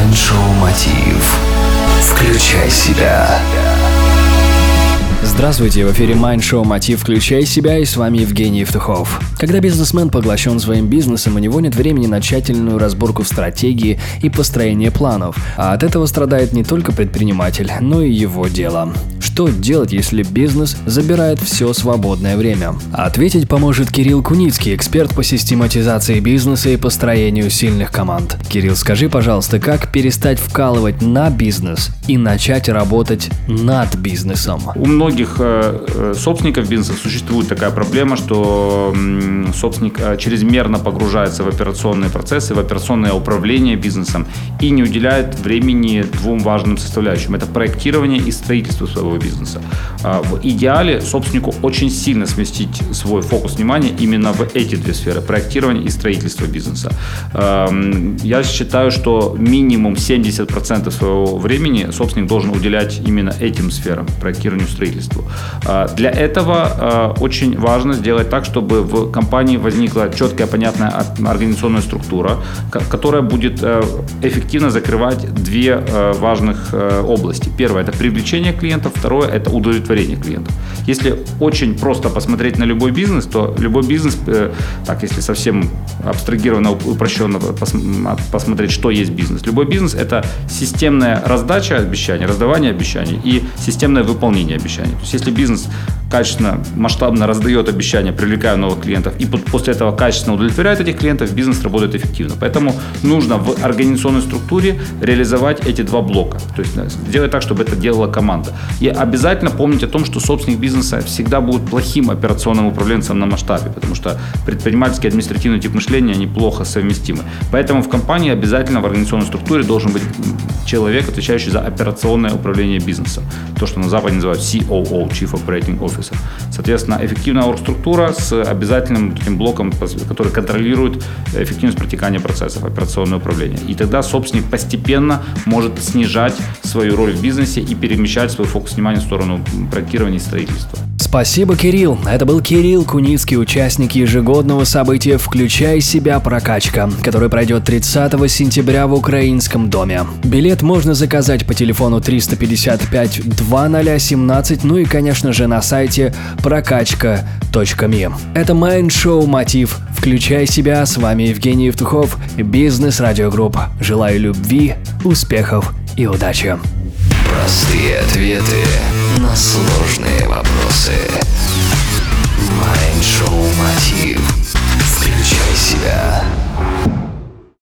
Майншоу Мотив. Включай себя. Здравствуйте, в эфире Show Мотив «Включай себя» и с вами Евгений Евтухов. Когда бизнесмен поглощен своим бизнесом, у него нет времени на тщательную разборку стратегии и построение планов, а от этого страдает не только предприниматель, но и его дело. Что делать, если бизнес забирает все свободное время? Ответить поможет Кирилл Куницкий, эксперт по систематизации бизнеса и построению сильных команд. Кирилл, скажи, пожалуйста, как перестать вкалывать на бизнес и начать работать над бизнесом? У многих э, э, собственников бизнеса существует такая проблема, что собственник э, чрезмерно погружается в операционные процессы, в операционное управление бизнесом и не уделяет времени двум важным составляющим. Это проектирование и строительство своего бизнеса. А, в идеале собственнику очень сильно сместить свой фокус внимания именно в эти две сферы – проектирование и строительство бизнеса. Я считаю, что минимум 70% своего времени собственник должен уделять именно этим сферам – проектированию и строительству. А, для этого а, очень важно сделать так, чтобы в компании возникла четкая, понятная организационная структура, которая будет э, эффективно закрывать две э, важных э, области. Первое – это привлечение клиентов, второе – это удовлетворение клиентов. Если очень просто посмотреть на любой бизнес, то любой бизнес, так, если совсем абстрагированно, упрощенно посмотреть, что есть бизнес. Любой бизнес – это системная раздача обещаний, раздавание обещаний и системное выполнение обещаний. То есть если бизнес качественно, масштабно раздает обещания, привлекая новых клиентов, и после этого качественно удовлетворяет этих клиентов, бизнес работает эффективно. Поэтому нужно в организационной структуре реализовать эти два блока. То есть сделать так, чтобы это делала команда. И обязательно помнить о том, что собственник бизнеса всегда будет плохим операционным управленцем на масштабе, потому что предпринимательский административный тип мышления, они плохо совместимы. Поэтому в компании обязательно в организационной структуре должен быть человек, отвечающий за операционное управление бизнесом. То, что на Западе называют COO, Chief Operating Officer офиса. Соответственно, эффективная оргструктура с обязательным таким блоком, который контролирует эффективность протекания процессов, операционное управление. И тогда собственник постепенно может снижать свою роль в бизнесе и перемещать свой фокус внимания в сторону проектирования и строительства. Спасибо, Кирилл. Это был Кирилл Куницкий, участник ежегодного события «Включай себя прокачка», который пройдет 30 сентября в Украинском доме. Билет можно заказать по телефону 355 2017, ну и, конечно же, на сайте прокачка.ми. Это Майн Шоу Мотив. Включай себя. С вами Евгений Евтухов, Бизнес Радиогрупп. Желаю любви, успехов и удачи. Простые ответы на сложные вопросы.